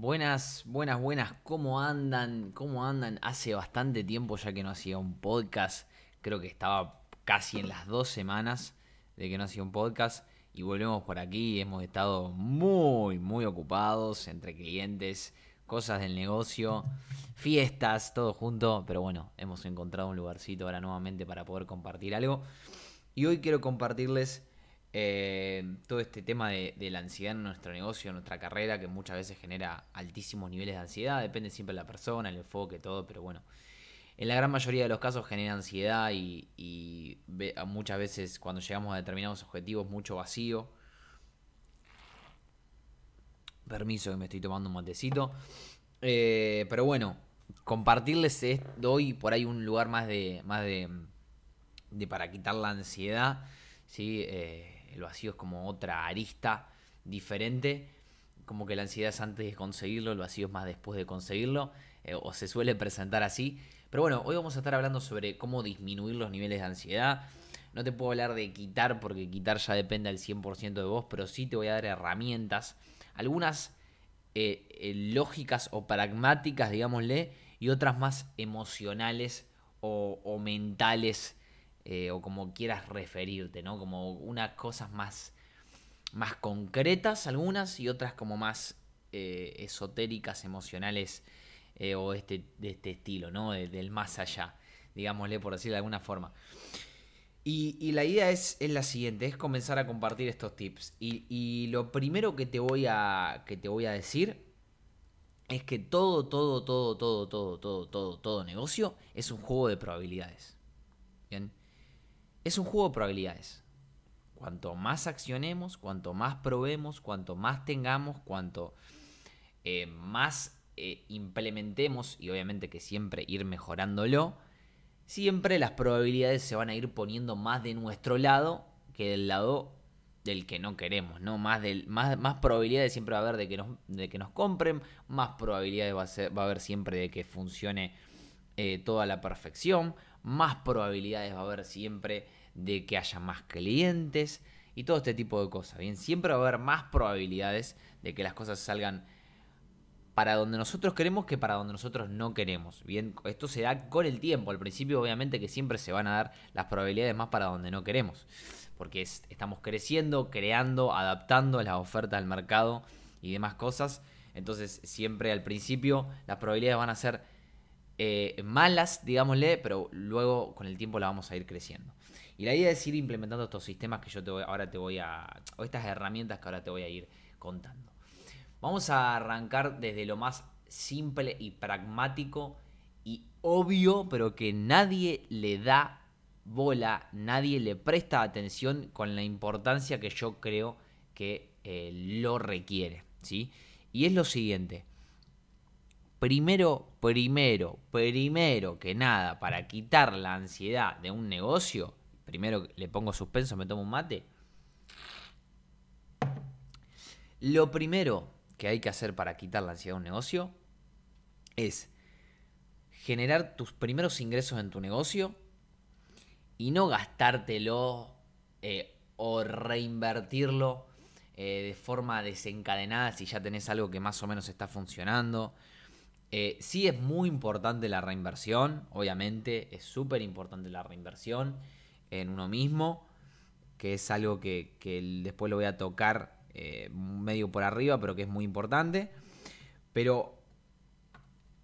Buenas, buenas, buenas. ¿Cómo andan? ¿Cómo andan? Hace bastante tiempo ya que no hacía un podcast. Creo que estaba casi en las dos semanas de que no hacía un podcast. Y volvemos por aquí. Hemos estado muy, muy ocupados entre clientes, cosas del negocio, fiestas, todo junto. Pero bueno, hemos encontrado un lugarcito ahora nuevamente para poder compartir algo. Y hoy quiero compartirles eh, todo este tema de, la ansiedad en nuestro negocio, en nuestra carrera, que muchas veces genera altísimos niveles de ansiedad, depende siempre de la persona, el enfoque, todo, pero bueno, en la gran mayoría de los casos genera ansiedad y, muchas veces cuando llegamos a determinados objetivos, mucho vacío. Permiso que me estoy tomando un matecito. Eh, pero bueno, compartirles doy por ahí un lugar más de, más de, de para quitar la ansiedad. ¿sí? Eh, el vacío es como otra arista diferente, como que la ansiedad es antes de conseguirlo, el vacío es más después de conseguirlo, eh, o se suele presentar así. Pero bueno, hoy vamos a estar hablando sobre cómo disminuir los niveles de ansiedad. No te puedo hablar de quitar porque quitar ya depende al 100% de vos, pero sí te voy a dar herramientas, algunas eh, eh, lógicas o pragmáticas, digámosle, y otras más emocionales o mentales eh, o como quieras referirte, ¿no? Como unas cosas más, más concretas algunas y otras como más eh, esotéricas, emocionales eh, o este, de este estilo, ¿no? del más allá, digámosle por decirlo de alguna forma. Y, la idea es, es, la siguiente, es comenzar a compartir estos tips. Y, y, lo primero que te voy a, que te voy a decir es que todo, todo, todo, todo, todo, todo, todo, todo negocio es un juego de probabilidades. Bien es un juego de probabilidades. Cuanto más accionemos, cuanto más probemos, cuanto más tengamos, cuanto eh, más eh, implementemos, y obviamente que siempre ir mejorándolo, siempre las probabilidades se van a ir poniendo más de nuestro lado que del lado del que no queremos, ¿no? Más, más, probabilidades siempre va a haber de que nos, de que nos compren, más probabilidades va a, va a haber siempre de que funcione eh, toda la perfección, más probabilidades va a haber siempre de que haya más clientes y todo este tipo de cosas. Bien, siempre va a haber más probabilidades de que las cosas salgan para donde nosotros queremos que para donde nosotros no queremos. Bien, esto se da con el tiempo. Al principio, obviamente, que siempre se van a dar las probabilidades más para donde no queremos. Porque estamos creciendo, creando, adaptando las ofertas al mercado y demás cosas. Entonces, siempre al principio las probabilidades van a ser eh, malas, digámosle, pero luego con el tiempo la vamos a ir creciendo. Y la idea es ir implementando estos sistemas que yo te ahora te voy a, o estas herramientas que ahora te voy a ir contando. Vamos a arrancar desde lo más simple y pragmático y obvio, pero que nadie le da bola, nadie le presta atención con la importancia que yo creo que eh, lo requiere. ¿sí? Y es lo siguiente, Primero, primero, primero que nada, para quitar la ansiedad de un negocio, primero le pongo suspenso, me tomo un mate. Lo primero que hay que hacer para quitar la ansiedad de un negocio es generar tus primeros ingresos en tu negocio y no gastártelo eh, o reinvertirlo eh, de forma desencadenada si ya tenés algo que más o menos está funcionando. Eh, sí es muy importante la reinversión, obviamente, es súper importante la reinversión en uno mismo, que es algo que, después lo voy a tocar eh, medio por arriba, pero que es muy importante. Pero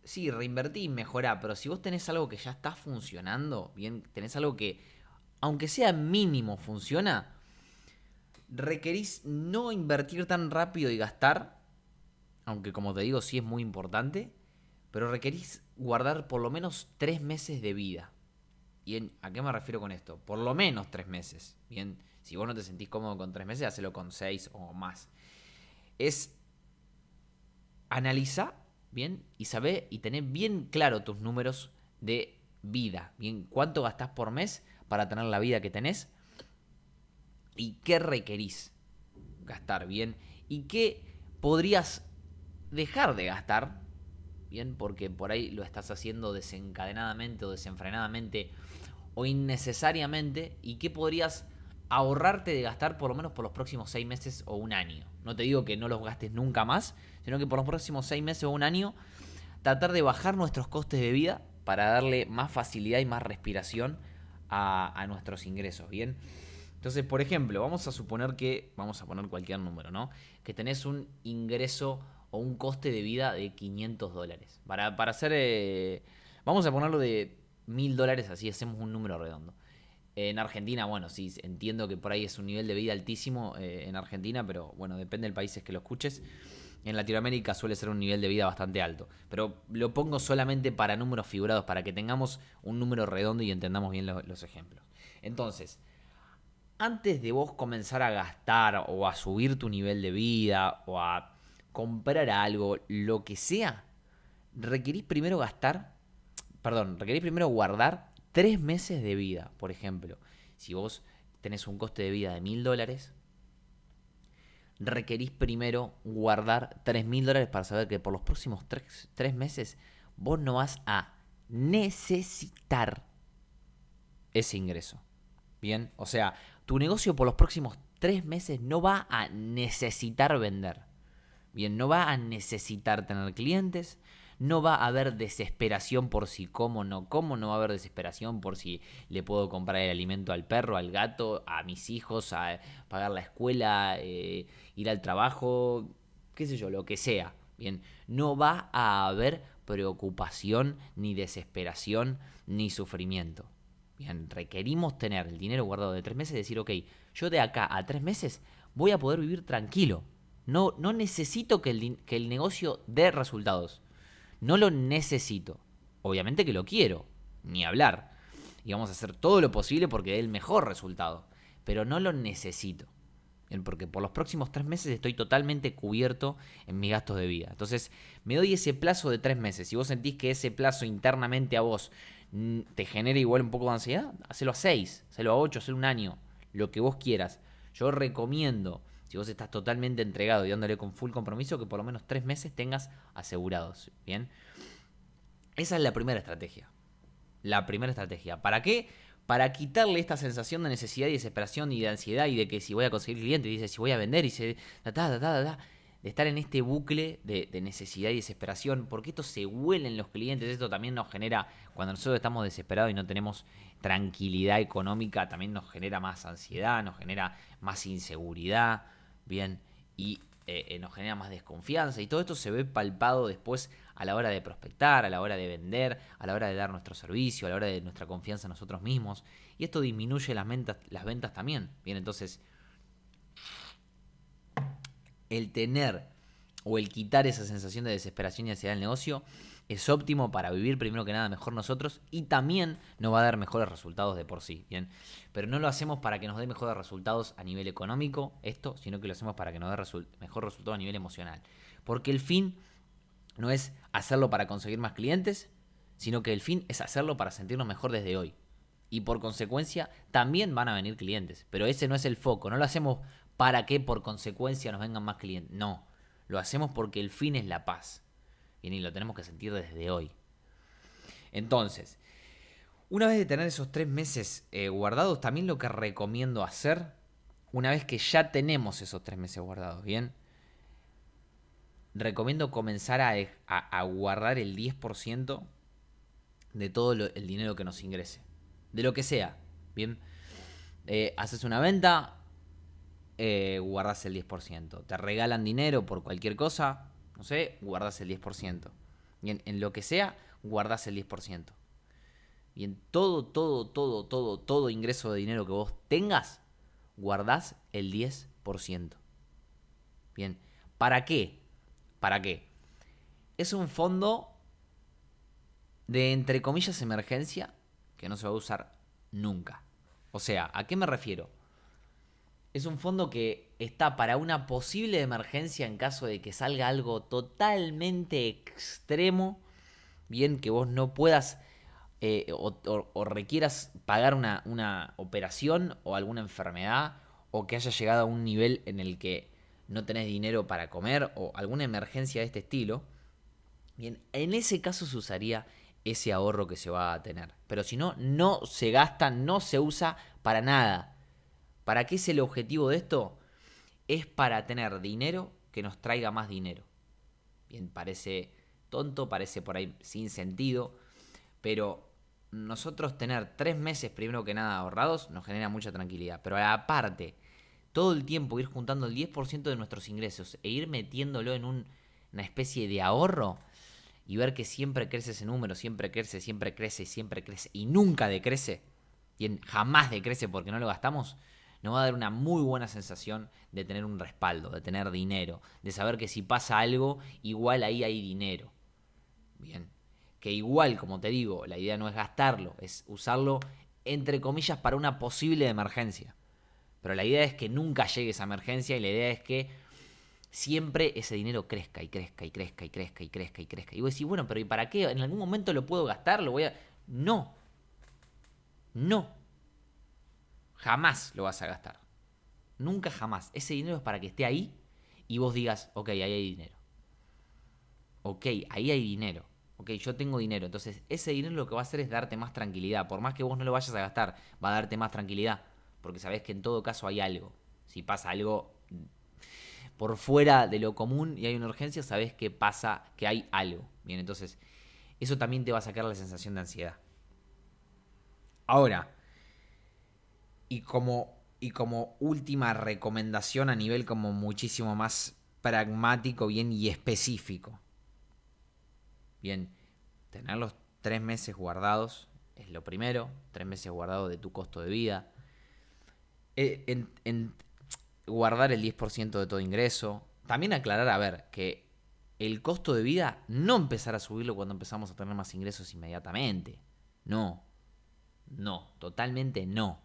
sí, reinvertí y mejorá, pero si vos tenés algo que ya está funcionando, bien, tenés algo que, aunque sea mínimo, funciona, requerís no invertir tan rápido y gastar, aunque como te digo, sí es muy importante pero requerís guardar por lo menos tres meses de vida. ¿Y a qué me refiero con esto? Por lo menos tres meses. Bien, si vos no te sentís cómodo con tres meses, hacelo con seis o más. Es analizar bien y saber y tener bien claro tus números de vida. Bien, cuánto gastás por mes para tener la vida que tenés y qué requerís gastar bien y qué podrías dejar de gastar bien, porque por ahí lo estás haciendo desencadenadamente o desenfrenadamente o innecesariamente y qué podrías ahorrarte de gastar por lo menos por los próximos seis meses o un año. No te digo que no los gastes nunca más, sino que por los próximos seis meses o un año tratar de bajar nuestros costes de vida para darle más facilidad y más respiración a, nuestros ingresos, ¿bien? Entonces, por ejemplo, vamos a suponer que, vamos a poner cualquier número, ¿no? Que tenés un ingreso o un coste de vida de 500 dólares. Para, hacer, eh, vamos a ponerlo de 1000 dólares, así hacemos un número redondo. En Argentina, bueno, sí, entiendo que por ahí es un nivel de vida altísimo eh, en Argentina, pero bueno, depende del país que lo escuches. En Latinoamérica suele ser un nivel de vida bastante alto. Pero lo pongo solamente para números figurados, para que tengamos un número redondo y entendamos bien los ejemplos. Entonces, antes de vos comenzar a gastar o a subir tu nivel de vida o a comprar algo, lo que sea, requerís primero gastar, perdón, requerís primero guardar tres meses de vida, por ejemplo. Si vos tenés un coste de vida de mil dólares, requerís primero guardar tres mil dólares para saber que por los próximos tres, tres meses vos no vas a necesitar ese ingreso. Bien, o sea, tu negocio por los próximos tres meses no va a necesitar vender. Bien, no va a necesitar tener clientes, no va a haber desesperación por si como no como, no va a haber desesperación por si le puedo comprar el alimento al perro, al gato, a mis hijos, a pagar la escuela, eh, ir al trabajo, qué sé yo, lo que sea. Bien, no va a haber preocupación, ni desesperación, ni sufrimiento. Bien, requerimos tener el dinero guardado de tres meses y decir, ok, yo de acá a tres meses voy a poder vivir tranquilo. No, no necesito que el, que el negocio dé resultados. No lo necesito. Obviamente que lo quiero, ni hablar. Y vamos a hacer todo lo posible porque dé el mejor resultado. Pero no lo necesito. Porque por los próximos tres meses estoy totalmente cubierto en mis gastos de vida. Entonces, me doy ese plazo de tres meses. Si vos sentís que ese plazo internamente a vos mm, te genera igual un poco de ansiedad, hacelo a seis, hacelo a ocho, hacelo un año, lo que vos quieras. Yo recomiendo si vos estás totalmente entregado y dándole con full compromiso, que por lo menos tres meses tengas asegurados. Bien. Esa es la primera estrategia. La primera estrategia. ¿Para qué? Para quitarle esta sensación de necesidad y desesperación y de ansiedad y de que si voy a conseguir clientes, dice si voy a vender y se. de estar en este bucle de, necesidad y desesperación, porque esto se huele en los clientes, esto también nos genera, cuando nosotros estamos desesperados y no tenemos tranquilidad económica, también nos genera más ansiedad, nos genera más inseguridad, bien, y eh, eh, nos genera más desconfianza. Y todo esto se ve palpado después a la hora de prospectar, a la hora de vender, a la hora de dar nuestro servicio, a la hora de nuestra confianza en nosotros mismos. Y esto disminuye las ventas, las ventas también. Bien, entonces, el tener o el quitar esa sensación de desesperación y ansiedad del negocio es óptimo para vivir primero que nada mejor nosotros y también nos va a dar mejores resultados de por sí, ¿bien? Pero no lo hacemos para que nos dé mejores resultados a nivel económico, esto, sino que lo hacemos para que nos dé mejor resultado a nivel emocional. Porque el fin no es hacerlo para conseguir más clientes, sino que el fin es hacerlo para sentirnos mejor desde hoy. Y por consecuencia también van a venir clientes, pero ese no es el foco, no lo hacemos para que por consecuencia nos vengan más clientes, no, lo hacemos porque el fin es la paz y lo tenemos que sentir desde hoy. Entonces, una vez de tener esos tres meses eh, guardados, también lo que recomiendo hacer, una vez que ya tenemos esos tres meses guardados, ¿bien? Recomiendo comenzar a, guardar el 10% de todo el dinero que nos ingrese. De lo que sea, ¿bien? Eh, haces una venta, eh, guardas el 10%. Te regalan dinero por cualquier cosa, no sé, guardas el 10%. Y en, lo que sea, guardas el 10%. Y en todo, todo, todo, todo, todo ingreso de dinero que vos tengas, guardás el 10%. Bien, ¿para qué? ¿Para qué? Es un fondo de, entre comillas, emergencia que no se va a usar nunca. O sea, ¿a qué me refiero? Es un fondo que está para una posible emergencia en caso de que salga algo totalmente extremo. Bien, que vos no puedas eh, o, requieras pagar una, una operación o alguna enfermedad o que haya llegado a un nivel en el que no tenés dinero para comer o alguna emergencia de este estilo. Bien, en ese caso se usaría ese ahorro que se va a tener. Pero si no, no se gasta, no se usa para nada ¿Para qué es el objetivo de esto? Es para tener dinero que nos traiga más dinero. Bien, parece tonto, parece por ahí sin sentido, pero nosotros tener tres meses primero que nada ahorrados nos genera mucha tranquilidad. Pero aparte, todo el tiempo ir juntando el 10% de nuestros ingresos e ir metiéndolo en una especie de ahorro y ver que siempre crece ese número, siempre crece, siempre crece, siempre crece y nunca decrece, y jamás decrece porque no lo gastamos, nos va a dar una muy buena sensación de tener un respaldo, de tener dinero, de saber que si pasa algo, igual ahí hay dinero. Bien. Que igual, como te digo, la idea no es gastarlo, es usarlo entre comillas para una posible emergencia. Pero la idea es que nunca llegue esa emergencia y la idea es que siempre ese dinero crezca y crezca y crezca y crezca y crezca y crezca. Y vos decís, bueno, pero ¿y para qué? ¿En algún momento lo puedo gastar? ¿Lo voy a...? No. No. Jamás lo vas a gastar. Nunca jamás. Ese dinero es para que esté ahí y vos digas, ok, ahí hay dinero. Ok, ahí hay dinero. Ok, yo tengo dinero. Entonces, ese dinero lo que va a hacer es darte más tranquilidad. Por más que vos no lo vayas a gastar, va a darte más tranquilidad. Porque sabés que en todo caso hay algo. Si pasa algo por fuera de lo común y hay una urgencia, sabés que pasa, que hay algo. Bien, entonces, eso también te va a sacar la sensación de ansiedad. Ahora, y como, y como última recomendación a nivel como muchísimo más pragmático, bien y específico. Bien, tener los tres meses guardados es lo primero, tres meses guardados de tu costo de vida. Eh, en, guardar el 10% de todo ingreso. También aclarar, a ver, que el costo de vida no empezar a subirlo cuando empezamos a tener más ingresos inmediatamente. No. No, totalmente no.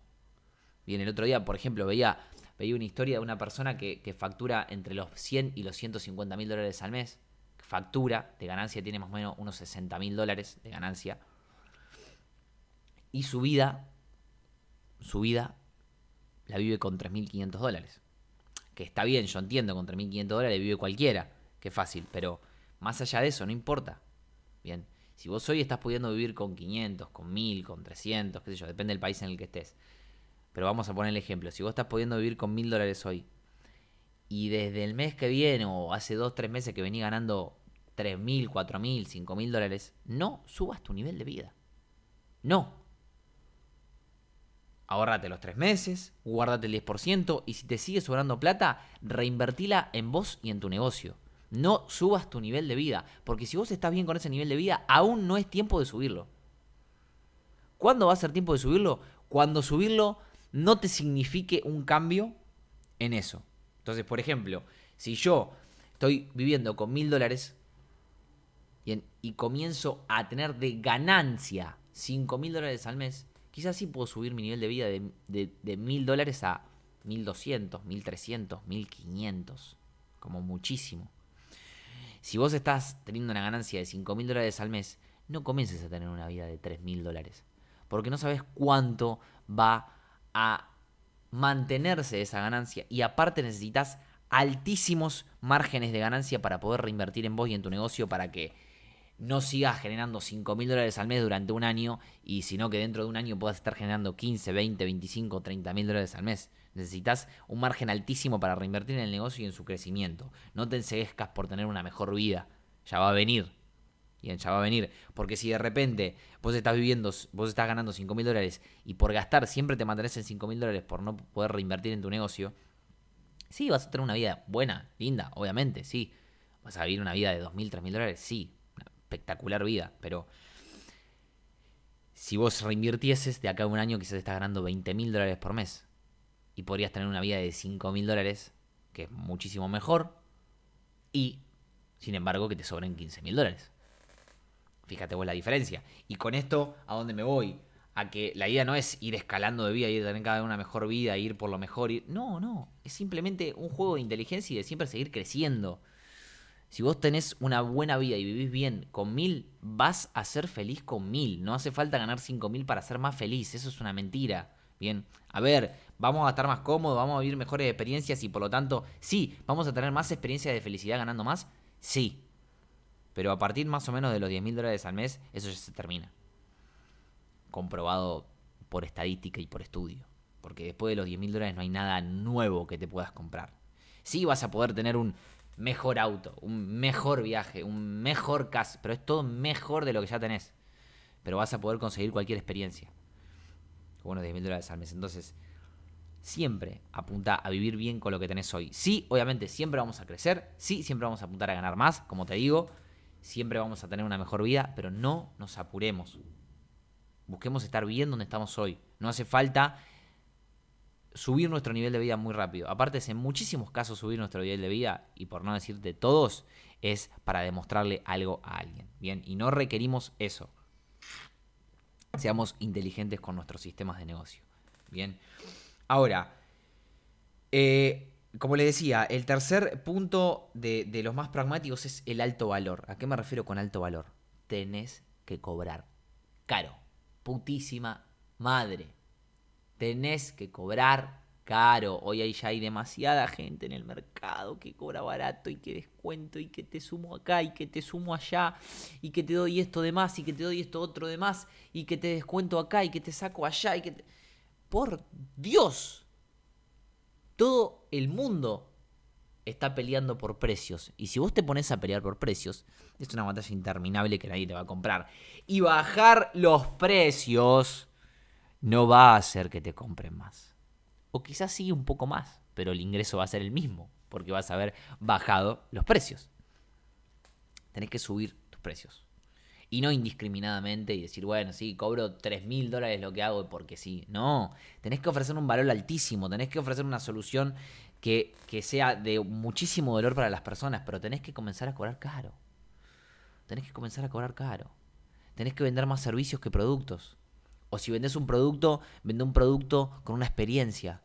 Bien, el otro día, por ejemplo, veía, veía una historia de una persona que, factura entre los 100 y los 150 mil dólares al mes. Factura de ganancia tiene más o menos unos 60 mil dólares de ganancia. Y su vida, su vida la vive con 3.500 dólares. Que está bien, yo entiendo, con 3.500 dólares vive cualquiera. Qué fácil, pero más allá de eso, no importa. Bien, si vos hoy estás pudiendo vivir con 500, con 1000, con 300, qué sé yo, depende del país en el que estés. Pero vamos a poner el ejemplo. Si vos estás pudiendo vivir con 1000 dólares hoy y desde el mes que viene o hace 2, 3 meses que venís ganando 3.000, 4.000, 5.000 dólares, no subas tu nivel de vida. No. Ahorrate los 3 meses, guárdate el 10% y si te sigue sobrando plata, reinvertila en vos y en tu negocio. No subas tu nivel de vida, porque si vos estás bien con ese nivel de vida, aún no es tiempo de subirlo. ¿Cuándo va a ser tiempo de subirlo? Cuando subirlo no te signifique un cambio en eso. Entonces, por ejemplo, si yo estoy viviendo con mil dólares y comienzo a tener de ganancia cinco mil dólares al mes, quizás sí puedo subir mi nivel de vida de mil dólares a mil doscientos, mil trescientos, mil quinientos, como muchísimo. Si vos estás teniendo una ganancia de cinco mil dólares al mes, no comiences a tener una vida de tres mil dólares, porque no sabes cuánto va a mantenerse esa ganancia y aparte necesitas altísimos márgenes de ganancia para poder reinvertir en vos y en tu negocio para que no sigas generando 5 mil dólares al mes durante un año y sino que dentro de un año puedas estar generando 15, 20, 25, 30 mil dólares al mes. Necesitas un margen altísimo para reinvertir en el negocio y en su crecimiento. No te enseguezcas por tener una mejor vida. Ya va a venir. Y ya va a venir. Porque si de repente vos estás viviendo, vos estás ganando 5 mil dólares y por gastar siempre te mantenés en 5 mil dólares por no poder reinvertir en tu negocio, sí, vas a tener una vida buena, linda, obviamente, sí. Vas a vivir una vida de 2 mil, 3 mil dólares, sí. Una espectacular vida, pero si vos reinvirtieses de acá a un año quizás estás ganando 20 mil dólares por mes y podrías tener una vida de 5 mil dólares, que es muchísimo mejor, y sin embargo que te sobren 15 mil dólares. Fíjate vos la diferencia. Y con esto, ¿a dónde me voy? A que la idea no es ir escalando de vida, y tener cada vez una mejor vida, ir por lo mejor. Ir... No, no. Es simplemente un juego de inteligencia y de siempre seguir creciendo. Si vos tenés una buena vida y vivís bien con mil, vas a ser feliz con mil. No hace falta ganar cinco mil para ser más feliz. Eso es una mentira. Bien, a ver, vamos a estar más cómodos, vamos a vivir mejores experiencias y por lo tanto, sí, vamos a tener más experiencias de felicidad ganando más. Sí, pero a partir más o menos de los 10 mil dólares al mes, eso ya se termina. Comprobado por estadística y por estudio. Porque después de los 10 mil dólares no hay nada nuevo que te puedas comprar. Sí vas a poder tener un mejor auto, un mejor viaje, un mejor casa, pero es todo mejor de lo que ya tenés. Pero vas a poder conseguir cualquier experiencia. Bueno, 10 mil dólares al mes. Entonces, siempre apunta a vivir bien con lo que tenés hoy. Sí, obviamente, siempre vamos a crecer. Sí, siempre vamos a apuntar a ganar más, como te digo. Siempre vamos a tener una mejor vida, pero no nos apuremos. Busquemos estar bien donde estamos hoy. No hace falta subir nuestro nivel de vida muy rápido. Aparte, en muchísimos casos subir nuestro nivel de vida, y por no decir de todos, es para demostrarle algo a alguien. Bien, y no requerimos eso. Seamos inteligentes con nuestros sistemas de negocio. Bien. Ahora, eh, como le decía, el tercer punto de, de los más pragmáticos es el alto valor. ¿A qué me refiero con alto valor? Tenés que cobrar caro putísima madre. Tenés que cobrar caro. Hoy ahí ya hay demasiada gente en el mercado que cobra barato y que descuento y que te sumo acá y que te sumo allá y que te doy esto de más y que te doy esto otro de más y que te descuento acá y que te saco allá y que Por Dios. Todo el mundo está peleando por precios. Y si vos te pones a pelear por precios, es una batalla interminable que nadie te va a comprar. Y bajar los precios no va a hacer que te compren más. O quizás sí un poco más, pero el ingreso va a ser el mismo, porque vas a haber bajado los precios. Tenés que subir tus precios. Y no indiscriminadamente y decir, bueno, sí, cobro 3 mil dólares lo que hago porque sí. No, tenés que ofrecer un valor altísimo, tenés que ofrecer una solución que, sea de muchísimo dolor para las personas, pero tenés que comenzar a cobrar caro. Tenés que comenzar a cobrar caro. Tenés que vender más servicios que productos. O si vendes un producto, vende un producto con una experiencia.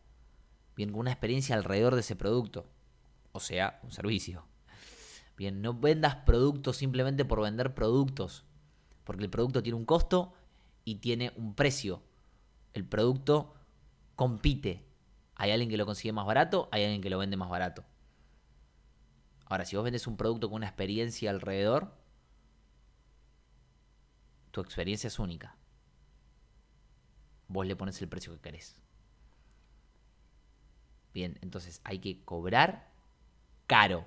Bien, con una experiencia alrededor de ese producto. O sea, un servicio. Bien, no vendas productos simplemente por vender productos. Porque el producto tiene un costo y tiene un precio. El producto compite hay alguien que lo consigue más barato, hay alguien que lo vende más barato. Ahora, si vos vendes un producto con una experiencia alrededor, tu experiencia es única. Vos le pones el precio que querés. Bien, entonces hay que cobrar caro.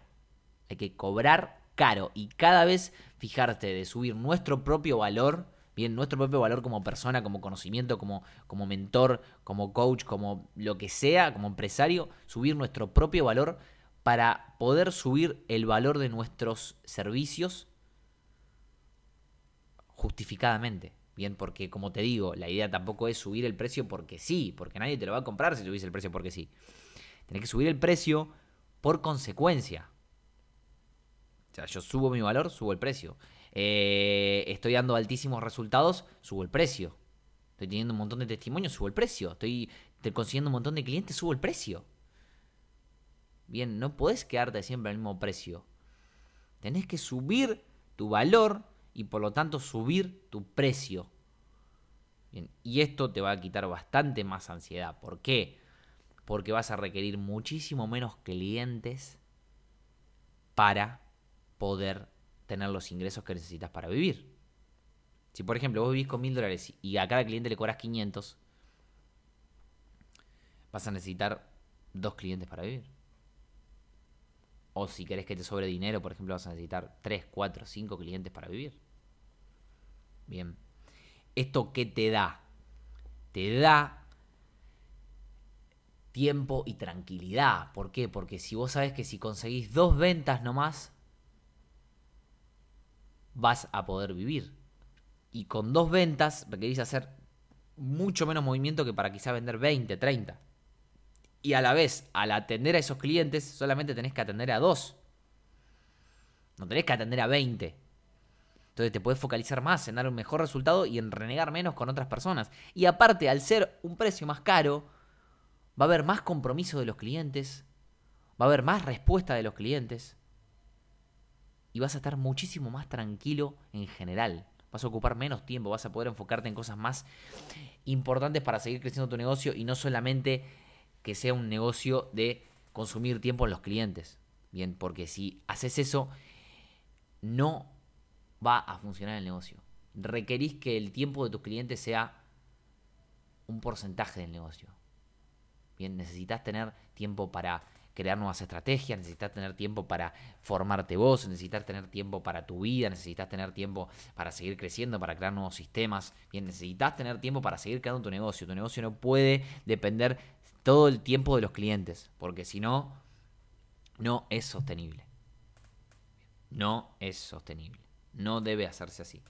Hay que cobrar caro. Y cada vez fijarte de subir nuestro propio valor bien, nuestro propio valor como persona, como conocimiento, como, como mentor, como coach, como lo que sea, como empresario, subir nuestro propio valor para poder subir el valor de nuestros servicios justificadamente. Bien, porque como te digo, la idea tampoco es subir el precio porque sí, porque nadie te lo va a comprar si subís el precio porque sí. Tenés que subir el precio por consecuencia. Yo subo mi valor, subo el precio. Eh, estoy dando altísimos resultados, subo el precio. Estoy teniendo un montón de testimonios, subo el precio. Estoy consiguiendo un montón de clientes, subo el precio. Bien, no podés quedarte siempre al mismo precio. Tenés que subir tu valor y por lo tanto subir tu precio. Bien, y esto te va a quitar bastante más ansiedad. ¿Por qué? Porque vas a requerir muchísimo menos clientes para poder tener los ingresos que necesitas para vivir. Si por ejemplo vos vivís con mil dólares y a cada cliente le cobras 500, vas a necesitar dos clientes para vivir. O si querés que te sobre dinero, por ejemplo, vas a necesitar 3, 4, 5 clientes para vivir. Bien. ¿Esto qué te da? Te da tiempo y tranquilidad. ¿Por qué? Porque si vos sabés que si conseguís dos ventas nomás, vas a poder vivir. Y con dos ventas requerís hacer mucho menos movimiento que para quizá vender 20, 30. Y a la vez, al atender a esos clientes, solamente tenés que atender a dos. No tenés que atender a 20. Entonces te puedes focalizar más en dar un mejor resultado y en renegar menos con otras personas. Y aparte, al ser un precio más caro, va a haber más compromiso de los clientes, va a haber más respuesta de los clientes y vas a estar muchísimo más tranquilo en general. Vas a ocupar menos tiempo, vas a poder enfocarte en cosas más importantes para seguir creciendo tu negocio y no solamente que sea un negocio de consumir tiempo en los clientes. Bien, porque si haces eso, no va a funcionar el negocio. Requerís que el tiempo de tus clientes sea un porcentaje del negocio. Bien, necesitas tener tiempo para crear nuevas estrategias, necesitas tener tiempo para formarte vos, necesitas tener tiempo para tu vida, necesitas tener tiempo para seguir creciendo, para crear nuevos sistemas. Bien, necesitas tener tiempo para seguir creando tu negocio. Tu negocio no puede depender todo el tiempo de los clientes, porque si no, no es sostenible. No es sostenible. No debe hacerse así.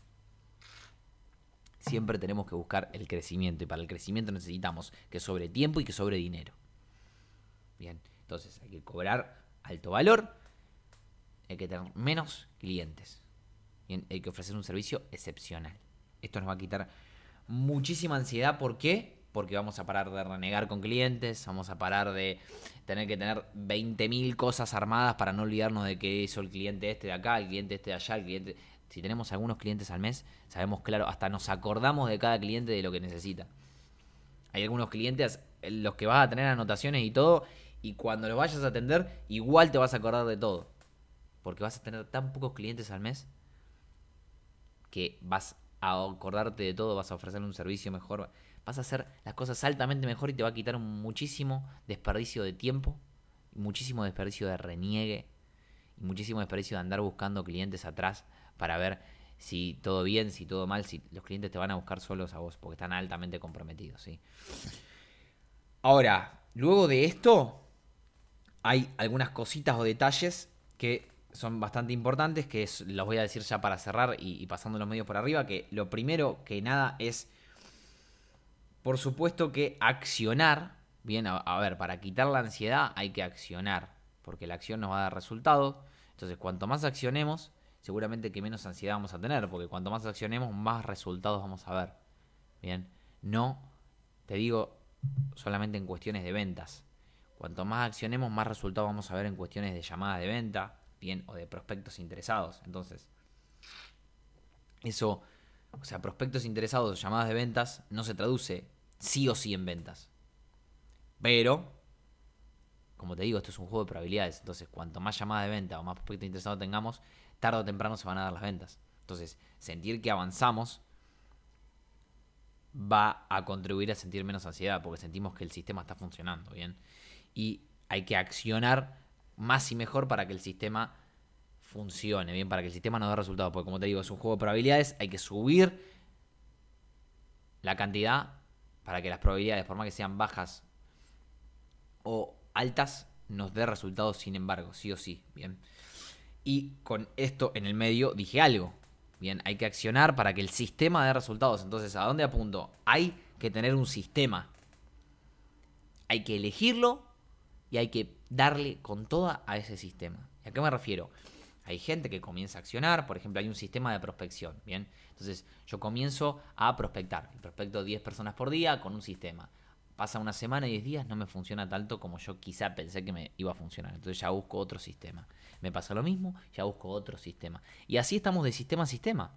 Siempre tenemos que buscar el crecimiento y para el crecimiento necesitamos que sobre tiempo y que sobre dinero. Bien, entonces hay que cobrar alto valor, hay que tener menos clientes, Bien, hay que ofrecer un servicio excepcional. Esto nos va a quitar muchísima ansiedad. ¿Por qué? Porque vamos a parar de renegar con clientes, vamos a parar de tener que tener 20.000 cosas armadas para no olvidarnos de que hizo el cliente este de acá, el cliente este de allá, el cliente... Si tenemos algunos clientes al mes, sabemos claro, hasta nos acordamos de cada cliente de lo que necesita. Hay algunos clientes los que vas a tener anotaciones y todo, y cuando los vayas a atender, igual te vas a acordar de todo. Porque vas a tener tan pocos clientes al mes que vas a acordarte de todo, vas a ofrecer un servicio mejor, vas a hacer las cosas altamente mejor y te va a quitar muchísimo desperdicio de tiempo, muchísimo desperdicio de reniegue y muchísimo desperdicio de andar buscando clientes atrás para ver si todo bien, si todo mal, si los clientes te van a buscar solos a vos, porque están altamente comprometidos, ¿sí? Ahora, luego de esto, hay algunas cositas o detalles que son bastante importantes, que los voy a decir ya para cerrar y, pasando los medios por arriba, que lo primero que nada es, por supuesto que accionar, bien, a ver, para quitar la ansiedad hay que accionar, porque la acción nos va a dar resultados, entonces cuanto más accionemos, seguramente que menos ansiedad vamos a tener, porque cuanto más accionemos, más resultados vamos a ver. Bien, no te digo solamente en cuestiones de ventas. Cuanto más accionemos, más resultados vamos a ver en cuestiones de llamada de venta, bien, o de prospectos interesados. Entonces, eso, o sea, prospectos interesados o llamadas de ventas no se traduce sí o sí en ventas. Pero, como te digo, esto es un juego de probabilidades. Entonces, cuanto más llamada de venta o más prospectos interesados tengamos, tarde o temprano se van a dar las ventas. Entonces, sentir que avanzamos va a contribuir a sentir menos ansiedad porque sentimos que el sistema está funcionando bien. Y hay que accionar más y mejor para que el sistema funcione bien, para que el sistema nos dé resultados. Porque como te digo, es un juego de probabilidades, hay que subir la cantidad para que las probabilidades, por más que sean bajas o altas, nos dé resultados sin embargo, sí o sí, bien. Y con esto en el medio dije algo. Bien, hay que accionar para que el sistema dé resultados. Entonces, ¿a dónde apunto? Hay que tener un sistema. Hay que elegirlo y hay que darle con toda a ese sistema. ¿Y a qué me refiero? Hay gente que comienza a accionar, por ejemplo, hay un sistema de prospección, ¿bien? Entonces, yo comienzo a prospectar. Prospecto 10 personas por día con un sistema pasa una semana y 10 días, no me funciona tanto como yo quizá pensé que me iba a funcionar. Entonces ya busco otro sistema. Me pasa lo mismo, ya busco otro sistema. Y así estamos de sistema a sistema.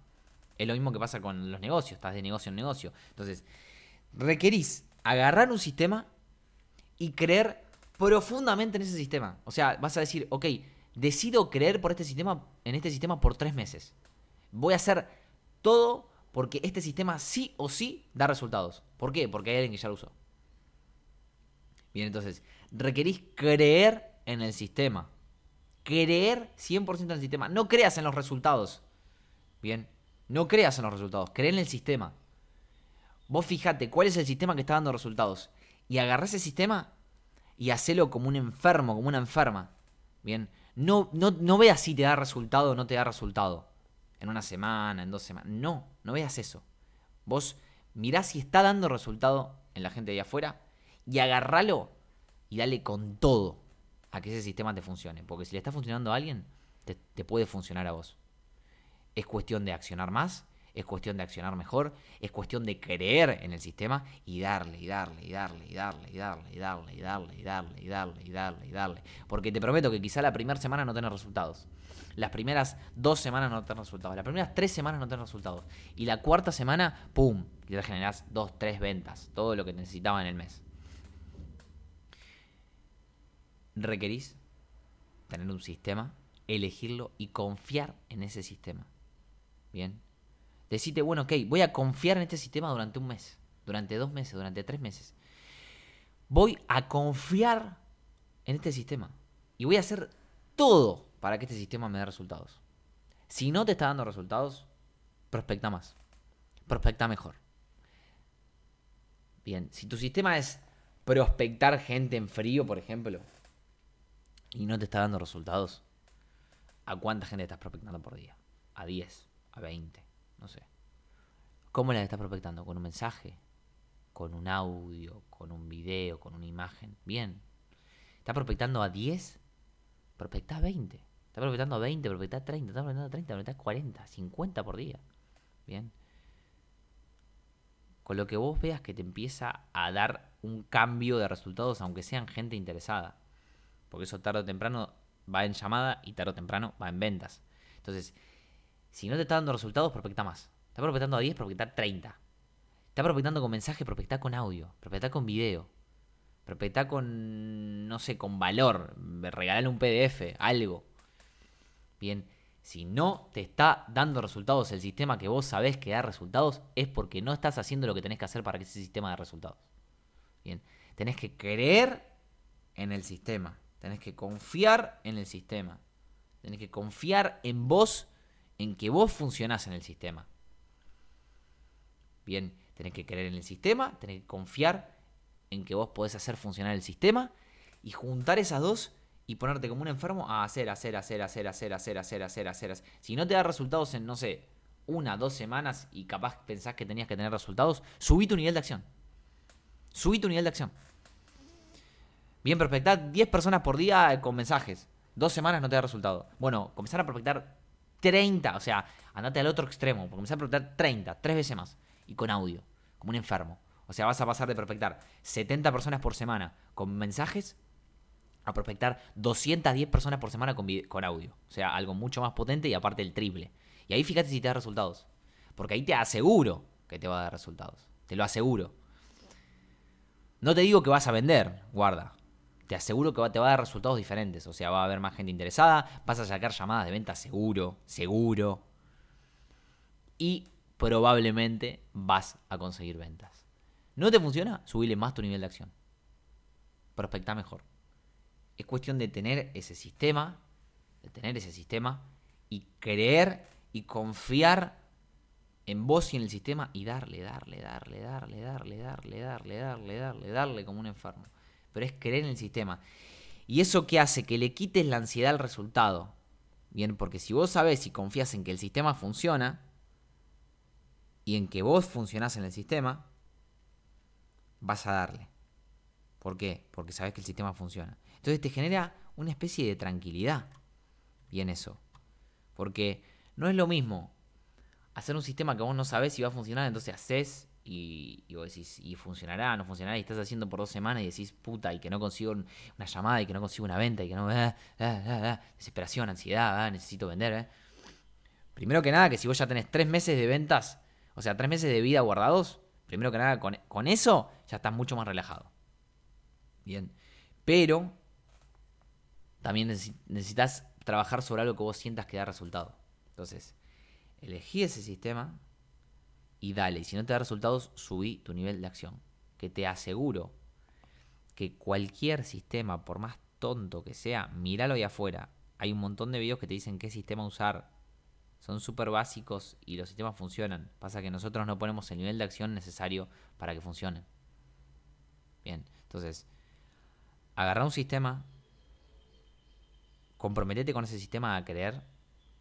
Es lo mismo que pasa con los negocios, estás de negocio en negocio. Entonces, requerís agarrar un sistema y creer profundamente en ese sistema. O sea, vas a decir, ok, decido creer por este sistema, en este sistema por tres meses. Voy a hacer todo porque este sistema sí o sí da resultados. ¿Por qué? Porque hay alguien que ya lo usó. Bien, entonces, requerís creer en el sistema. Creer 100% en el sistema. No creas en los resultados. Bien, no creas en los resultados. Cree en el sistema. Vos fíjate cuál es el sistema que está dando resultados. Y agarrá ese sistema y hacelo como un enfermo, como una enferma. Bien, no, no, no veas si te da resultado o no te da resultado. En una semana, en dos semanas. No, no veas eso. Vos mirás si está dando resultado en la gente de afuera y agarralo y dale con todo a que ese sistema te funcione. Porque si le está funcionando a alguien, te, puede funcionar a vos. Es cuestión de accionar más, es cuestión de accionar mejor, es cuestión de creer en el sistema y darle, y darle, y darle, y darle, y darle, y darle, y darle, y darle, y darle, y darle, y darle. Porque te prometo que quizá la primera semana no tenés resultados. Las primeras dos semanas no tenés resultados. Las primeras tres semanas no tenés resultados. Y la cuarta semana, ¡pum! Ya generás dos, tres ventas. Todo lo que necesitaba en el mes. requerís tener un sistema, elegirlo y confiar en ese sistema. Bien. Decite, bueno, ok, voy a confiar en este sistema durante un mes, durante dos meses, durante tres meses. voy a confiar en este sistema. Y voy a hacer todo para que este sistema me dé resultados. Si no te está dando resultados, prospecta más. Prospecta mejor. Bien, si tu sistema es prospectar gente en frío, por ejemplo, y no te está dando resultados, ¿a cuánta gente estás prospectando por día? ¿A 10? ¿A 20? No sé. ¿Cómo la estás prospectando? ¿Con un mensaje? ¿Con un audio? ¿Con un video? ¿Con una imagen? Bien. ¿Estás prospectando a 10? Prospectá a 20. ¿Estás prospectando a 20? Prospectá a 30. ¿Estás prospectando a 30? Prospectá a 40. 50 por día. Bien. Con lo que vos veas que te empieza a dar un cambio de resultados, aunque sean gente interesada. Porque eso tarde o temprano va en llamada y tarde o temprano va en ventas. Entonces, si no te está dando resultados, prospecta más. Está prospectando a 10, prospectar 30. Está prospectando con mensaje, prospectar con audio. Prospectar con video. Prospectar con, no sé, con valor. Regalarle un PDF, algo. Bien, si no te está dando resultados el sistema que vos sabés que da resultados, es porque no estás haciendo lo que tenés que hacer para que ese sistema dé resultados. Bien, tenés que creer en el sistema. Tenés que confiar en el sistema. Tenés que confiar en vos, en que vos funcionás en el sistema. Bien, tenés que creer en el sistema, tenés que confiar en que vos podés hacer funcionar el sistema y juntar esas dos y ponerte como un enfermo a hacer, hacer, hacer, hacer, hacer, hacer, hacer, hacer, hacer. Si no te da resultados en, no sé, una, dos semanas y capaz pensás que tenías que tener resultados, subí tu nivel de acción. Subí tu nivel de acción. Bien, prospectar 10 personas por día con mensajes. Dos semanas no te da resultado. Bueno, comenzar a prospectar 30, o sea, andate al otro extremo, comenzar a prospectar 30, tres veces más y con audio, como un enfermo. O sea, vas a pasar de prospectar 70 personas por semana con mensajes a prospectar 210 personas por semana con audio. O sea, algo mucho más potente y aparte el triple. Y ahí fíjate si te da resultados. Porque ahí te aseguro que te va a dar resultados. Te lo aseguro. No te digo que vas a vender, guarda. Te aseguro que te va a dar resultados diferentes. O sea, va a haber más gente interesada. Vas a sacar llamadas de venta seguro. Seguro. Y probablemente vas a conseguir ventas. ¿No te funciona? Subile más tu nivel de acción. Prospecta mejor. Es cuestión de tener ese sistema, de tener ese sistema y creer y confiar en vos y en el sistema y darle, darle, darle, darle, darle, darle, darle, darle, darle, darle como un enfermo. Pero es creer en el sistema. Y eso que hace que le quites la ansiedad al resultado. Bien, porque si vos sabés y confías en que el sistema funciona, y en que vos funcionás en el sistema, vas a darle. ¿Por qué? Porque sabes que el sistema funciona. Entonces te genera una especie de tranquilidad. Bien eso. Porque no es lo mismo hacer un sistema que vos no sabés si va a funcionar, entonces haces y, vos decís, y funcionará, no funcionará, y estás haciendo por dos semanas y decís, puta, y que no consigo una llamada, y que no consigo una venta, y que no... Ah, ah, ah, desesperación, ansiedad, necesito vender. ¿eh? Primero que nada, que si vos ya tenés tres meses de ventas o sea, tres meses de vida guardados, primero que nada, con, eso ya estás mucho más relajado. Bien. Pero también necesitas trabajar sobre algo que vos sientas que da resultado. Entonces, elegí ese sistema y dale. Y si no te da resultados, subí tu nivel de acción. Que te aseguro que cualquier sistema, por más tonto que sea, míralo ahí afuera. Hay un montón de videos que te dicen qué sistema usar, son súper básicos y los sistemas funcionan. Pasa que nosotros no ponemos el nivel de acción necesario para que funcionen. Bien, entonces, agarra un sistema, comprometete con ese sistema a creer,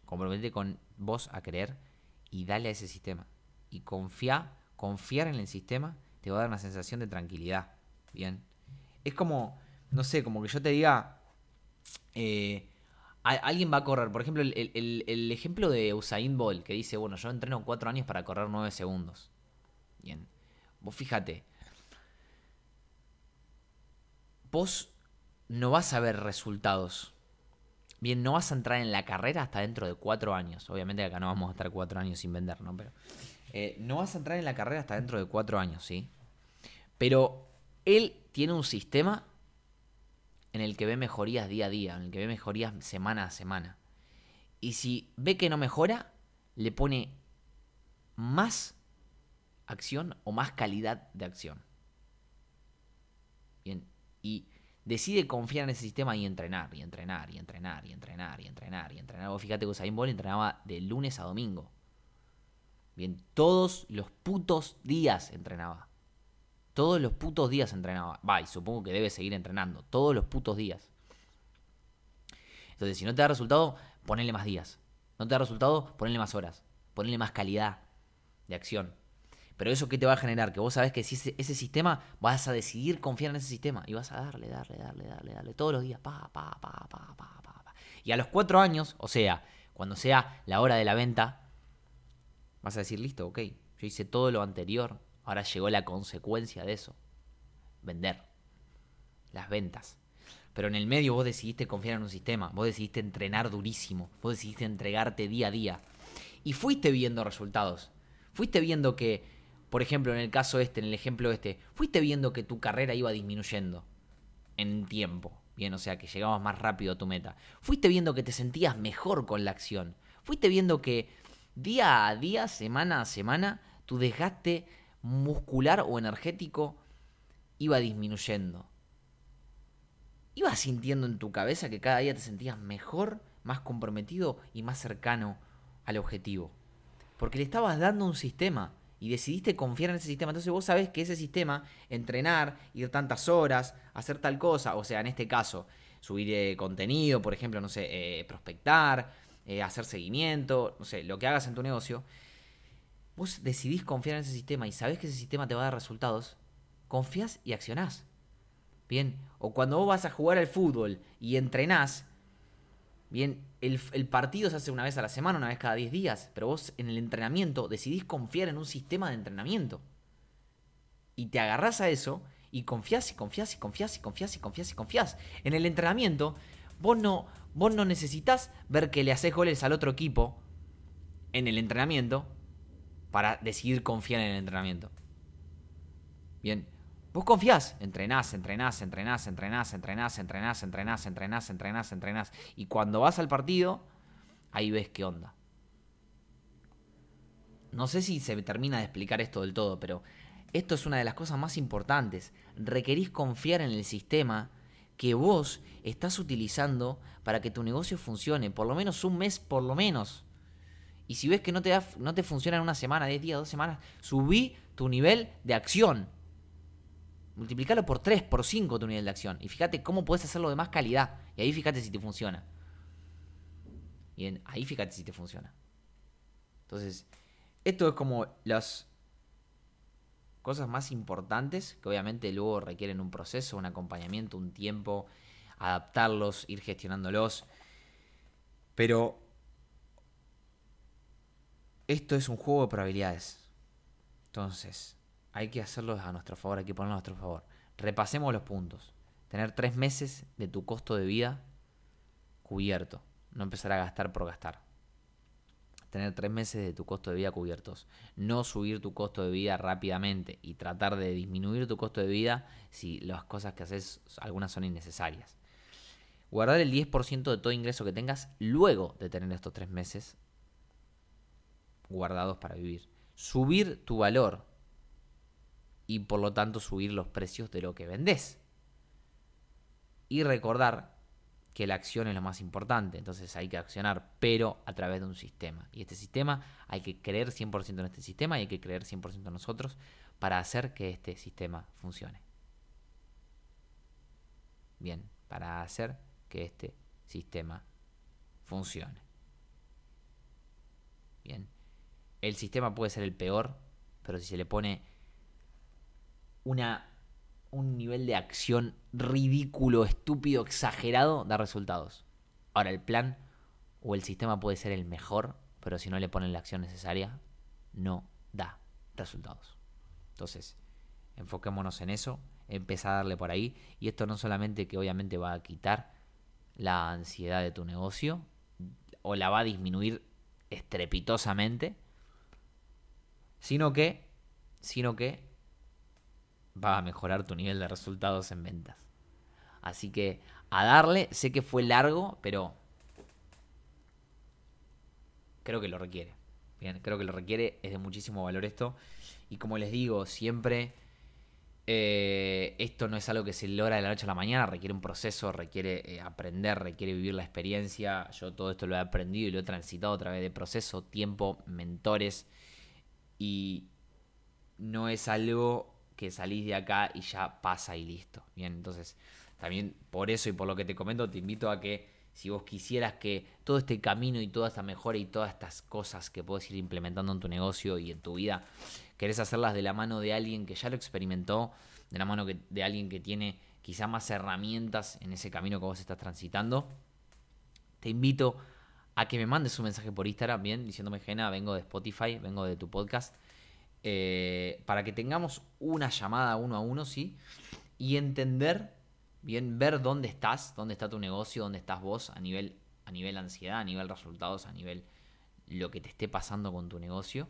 comprometete con vos a creer y dale a ese sistema. Y confía, confiar en el sistema te va a dar una sensación de tranquilidad. Bien, es como, no sé, como que yo te diga, eh, alguien va a correr. Por ejemplo, el, ejemplo de Usain Bolt, que dice, bueno, yo entreno cuatro años para correr nueve segundos. Bien. Vos fíjate. Vos no vas a ver resultados. Bien, no vas a entrar en la carrera hasta dentro de cuatro años. Obviamente acá no vamos a estar cuatro años sin vender, ¿no? Pero eh, no vas a entrar en la carrera hasta dentro de cuatro años, ¿sí? Pero él tiene un sistema en el que ve mejorías día a día, en el que ve mejorías semana a semana. Y si ve que no mejora, le pone más acción o más calidad de acción. Bien, y decide confiar en ese sistema y entrenar, y entrenar, y entrenar, y entrenar, y entrenar, y entrenar. Vos fíjate que Usain Bolt entrenaba de lunes a domingo. Bien, todos los putos días entrenaba. Todos los putos días entrenaba. Va, y supongo que debe seguir entrenando. Todos los putos días. Entonces, si no te da resultado, ponele más días. No te da resultado, ponele más horas. Ponele más calidad de acción. Pero eso que te va a generar, que vos sabés que si ese, ese, sistema, vas a decidir confiar en ese sistema. Y vas a darle, darle, darle, darle, darle. Todos los días. Pa, pa, pa, pa, pa, pa, pa. Y a los cuatro años, o sea, cuando sea la hora de la venta, vas a decir, listo, ok. Yo hice todo lo anterior. Ahora llegó la consecuencia de eso. Vender. Las ventas. Pero en el medio vos decidiste confiar en un sistema, vos decidiste entrenar durísimo, vos decidiste entregarte día a día. Y fuiste viendo resultados. Fuiste viendo que, por ejemplo, en el caso este, en el ejemplo este, fuiste viendo que tu carrera iba disminuyendo en tiempo. Bien, o sea, que llegabas más rápido a tu meta. Fuiste viendo que te sentías mejor con la acción. Fuiste viendo que día a día, semana a semana, tu desgaste muscular o energético iba disminuyendo ibas sintiendo en tu cabeza que cada día te sentías mejor, más comprometido y más cercano al objetivo. Porque le estabas dando un sistema y decidiste confiar en ese sistema. Entonces vos sabés que ese sistema, entrenar, ir tantas horas, hacer tal cosa, o sea, en este caso, subir eh, contenido, por ejemplo, no sé, eh, prospectar, eh, hacer seguimiento, no sé, lo que hagas en tu negocio, vos decidís confiar en ese sistema y sabés que ese sistema te va a dar resultados, confías y accionás. Bien, o cuando vos vas a jugar al fútbol y entrenás, bien, el, partido se hace una vez a la semana, una vez cada 10 días, pero vos en el entrenamiento decidís confiar en un sistema de entrenamiento. Y te agarrás a eso y confías y confías y confías y confías y confías y confías. En el entrenamiento, vos no, vos no necesitas ver que le haces goles al otro equipo en el entrenamiento para decidir confiar en el entrenamiento. Bien, Vos confiás, entrenás, entrenás, entrenás, entrenás, entrenás, entrenás, entrenás, entrenás, entrenás, entrenás. Y cuando vas al partido, ahí ves qué onda. No sé si se termina de explicar esto del todo, pero esto es una de las cosas más importantes. Requerís confiar en el sistema que vos estás utilizando para que tu negocio funcione, por lo menos un mes, por lo menos. Y si ves que no te, da, no te funciona en una semana, 10 días, dos semanas, subí tu nivel de acción. Multiplicalo por 3, por 5 tu nivel de acción. Y fíjate cómo puedes hacerlo de más calidad. Y ahí fíjate si te funciona. Bien, ahí fíjate si te funciona. Entonces, esto es como las cosas más importantes que obviamente luego requieren un proceso, un acompañamiento, un tiempo, adaptarlos, ir gestionándolos. Pero esto es un juego de probabilidades. Entonces, hay que hacerlo a nuestro favor, hay que ponerlo a nuestro favor. Repasemos los puntos. Tener tres meses de tu costo de vida cubierto. No empezar a gastar por gastar. Tener tres meses de tu costo de vida cubiertos. No subir tu costo de vida rápidamente y tratar de disminuir tu costo de vida si las cosas que haces, algunas son innecesarias. Guardar el 10% de todo ingreso que tengas luego de tener estos tres meses guardados para vivir. Subir tu valor y por lo tanto subir los precios de lo que vendes. Y recordar que la acción es lo más importante, entonces hay que accionar, pero a través de un sistema. Y este sistema hay que creer 100% en este sistema y hay que creer 100% en nosotros para hacer que este sistema funcione. Bien, para hacer que este sistema funcione. Bien, el sistema puede ser el peor, pero si se le pone una, un nivel de acción ridículo, estúpido, exagerado, da resultados. Ahora, el plan o el sistema puede ser el mejor, pero si no le ponen la acción necesaria, no da resultados. Entonces, enfoquémonos en eso, empieza a darle por ahí, y esto no solamente que obviamente va a quitar la ansiedad de tu negocio, o la va a disminuir estrepitosamente, sino que, sino que va a mejorar tu nivel de resultados en ventas. Así que a darle, sé que fue largo, pero creo que lo requiere. Bien, creo que lo requiere, es de muchísimo valor esto. Y como les digo, siempre Eh, esto no es algo que se logra de la noche a la mañana, requiere un proceso, requiere eh, aprender, requiere vivir la experiencia. Yo todo esto lo he aprendido y lo he transitado a través de proceso, tiempo, mentores. Y no es algo que salís de acá y ya pasa y listo. Bien, entonces también por eso y por lo que te comento te invito a que si vos quisieras que todo este camino y toda esta mejora y todas estas cosas que puedes ir implementando en tu negocio y en tu vida, querés hacerlas de la mano de alguien que ya lo experimentó, de la mano de alguien que tiene quizá más herramientas en ese camino que vos estás transitando, te invito a que me mandes un mensaje por Instagram, bien, diciéndome, Gena, vengo de Spotify, vengo de tu podcast, eh, para que tengamos una llamada uno a uno, ¿sí? Y entender bien ver dónde estás, dónde está tu negocio, dónde estás vos a nivel, a nivel ansiedad, a nivel resultados, a nivel lo que te esté pasando con tu negocio.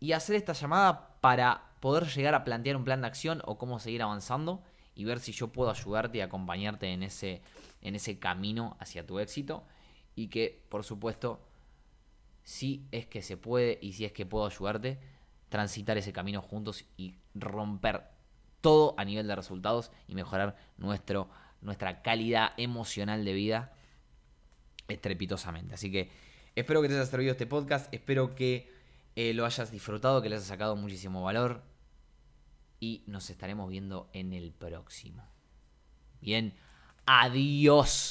Y hacer esta llamada para poder llegar a plantear un plan de acción o cómo seguir avanzando y ver si yo puedo ayudarte y acompañarte en ese, en ese camino hacia tu éxito. Y que, por supuesto, si es que se puede y si es que puedo ayudarte, transitar ese camino juntos y romper todo a nivel de resultados y mejorar nuestro, nuestra calidad emocional de vida estrepitosamente. Así que espero que te haya servido este podcast, espero que eh, lo hayas disfrutado, que le hayas sacado muchísimo valor y nos estaremos viendo en el próximo. Bien, adiós.